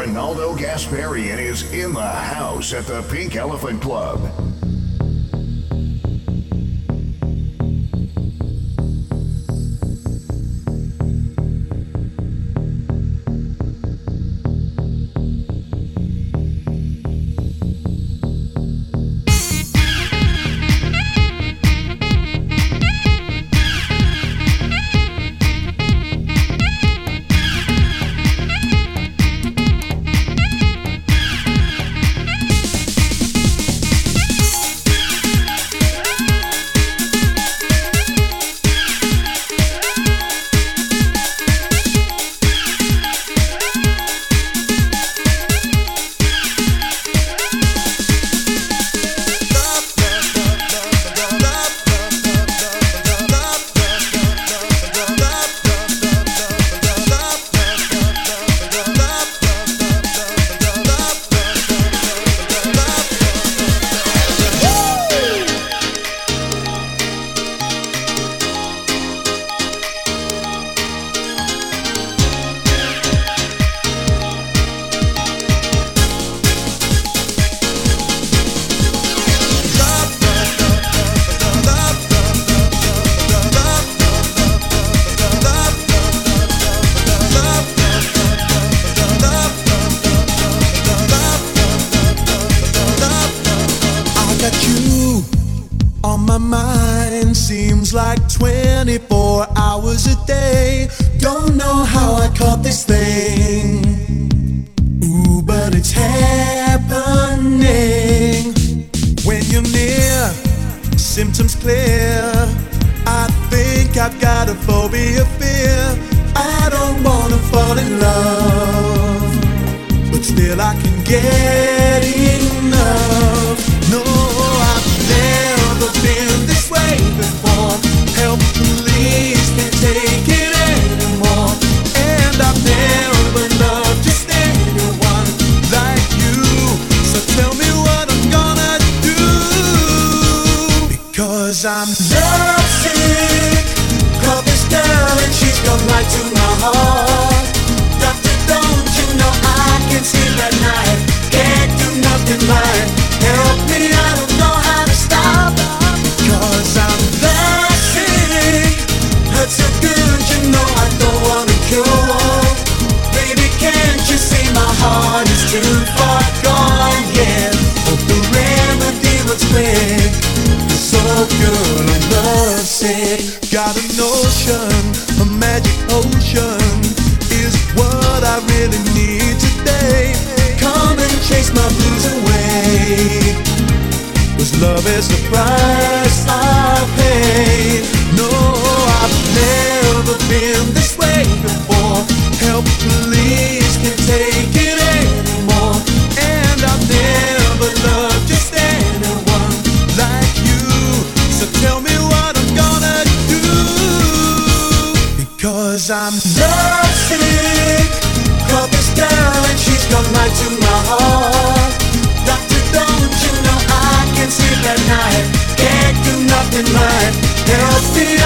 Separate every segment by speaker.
Speaker 1: Ronaldo Gasparian is in the house at the Pink Elephant Club.
Speaker 2: my mind seems like 24 hours
Speaker 3: a day.
Speaker 2: Don't know how I caught this thing. Ooh, but it's happening. When you're near, symptoms clear. I think I've got a phobia fear. I don't wanna fall in love, but still I
Speaker 4: can get it. dancing at night. Love
Speaker 5: is the price. I in mind. They're all sitting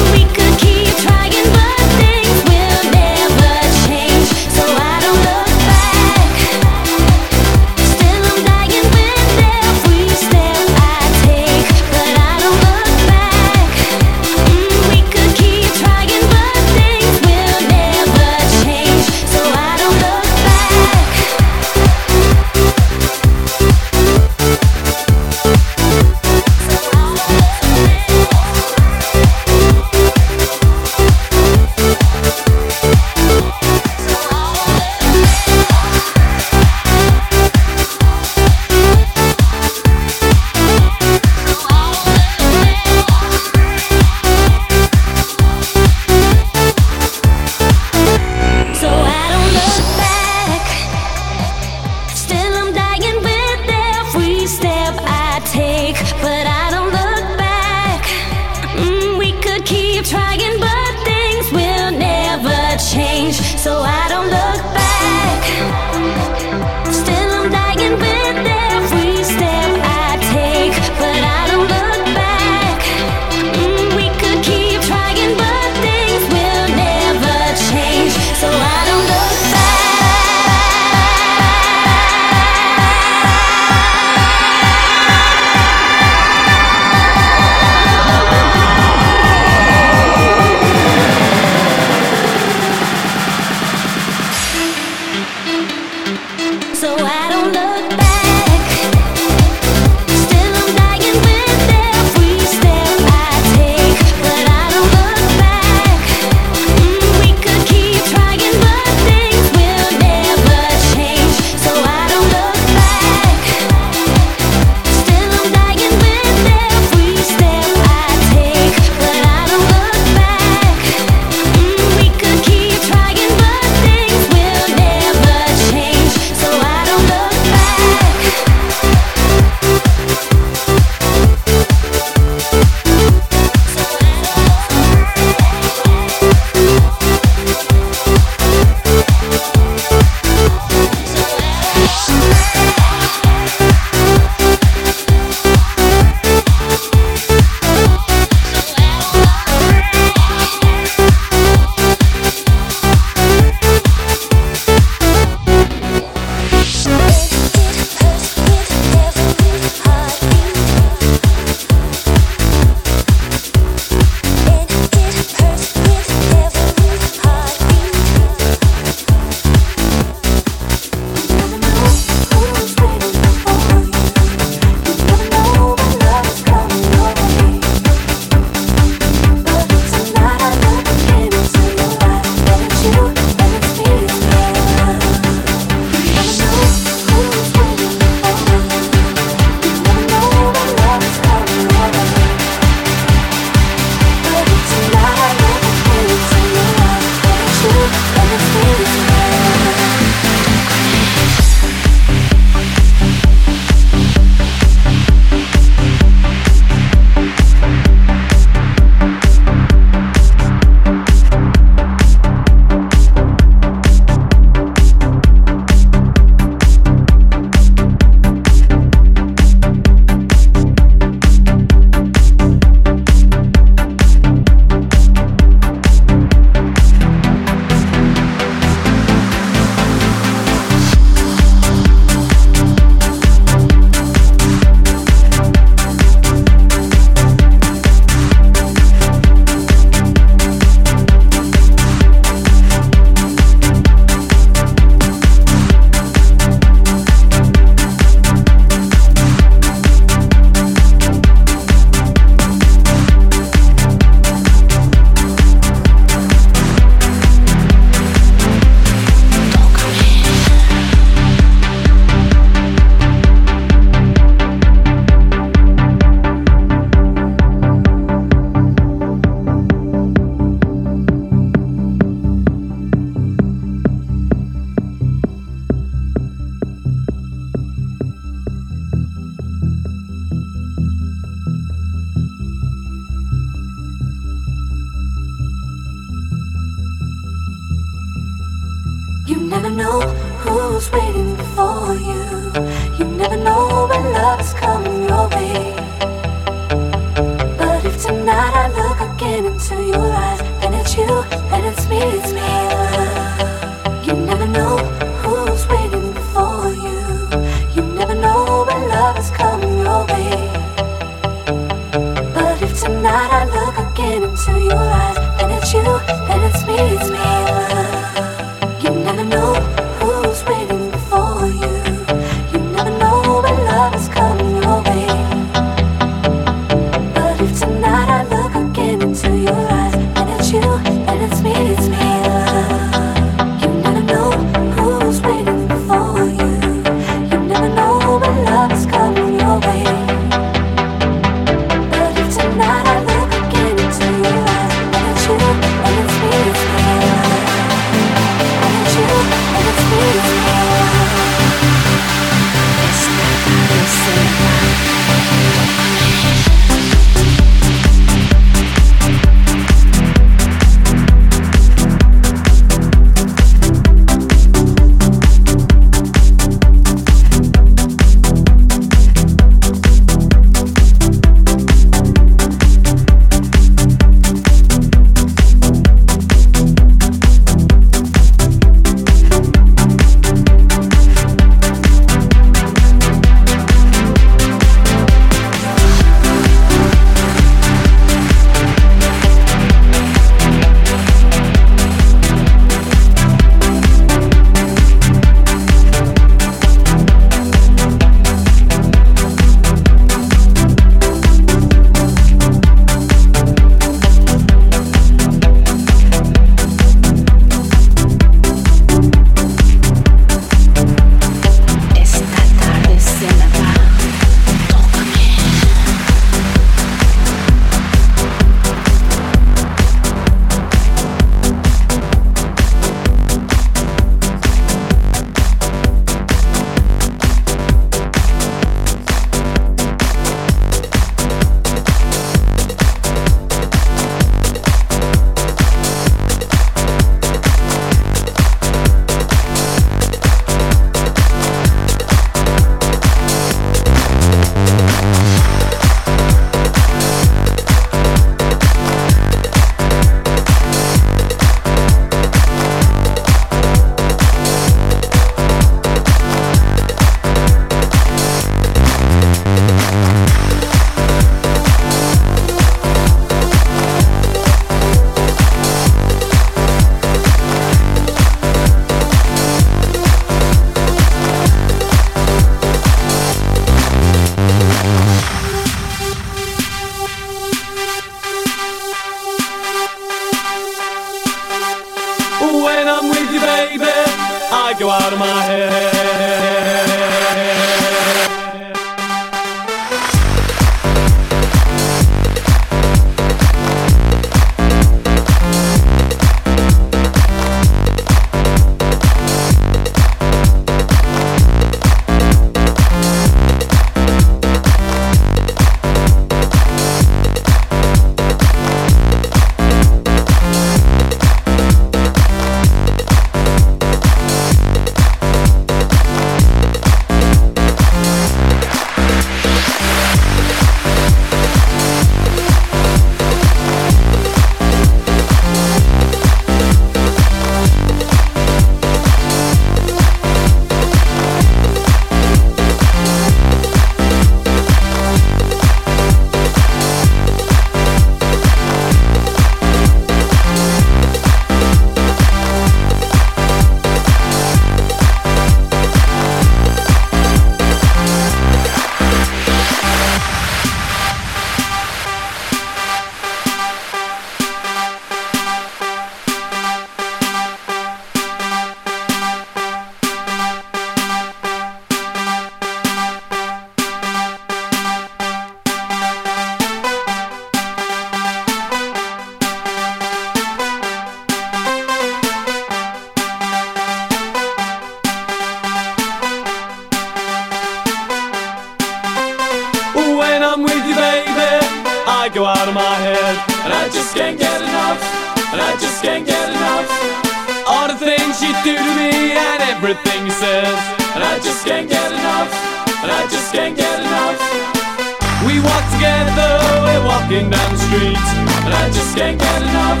Speaker 5: walk together, we're walking down the street. And I just can't get enough.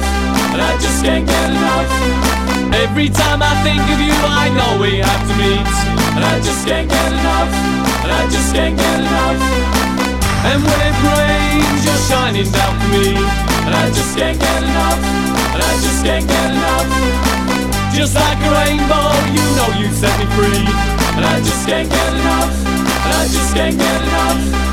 Speaker 5: And I just can't get enough. Every time I think of you, I know we have to meet. And I just can't get enough. And I just can't get enough. And when it rains, you're shining down for me. And I just can't get enough. And I just can't get enough. Just like a rainbow, you know you set me free. And I just can't get enough. And I just can't get enough.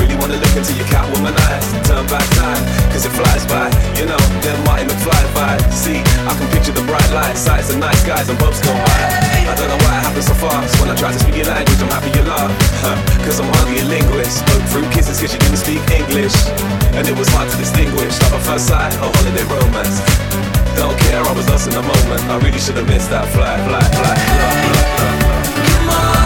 Speaker 6: Really wanna look into your catwoman eyes. Turn back time, cause it flies by. You know, them Marty McFly by. See, I can picture the bright lights, sights and nice guys and bumps go by. I don't know why it happens so fast. When I try to speak your language, I'm happy you laugh. Cause I'm hardly a linguist. Spoke through kisses cause you didn't speak English. And it was hard to distinguish. Love at first sight, a holiday romance. Don't care, I was lost in the moment. I really should have missed that flight, flight, flight. Love, love, love, love.
Speaker 7: Good morning.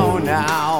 Speaker 8: now.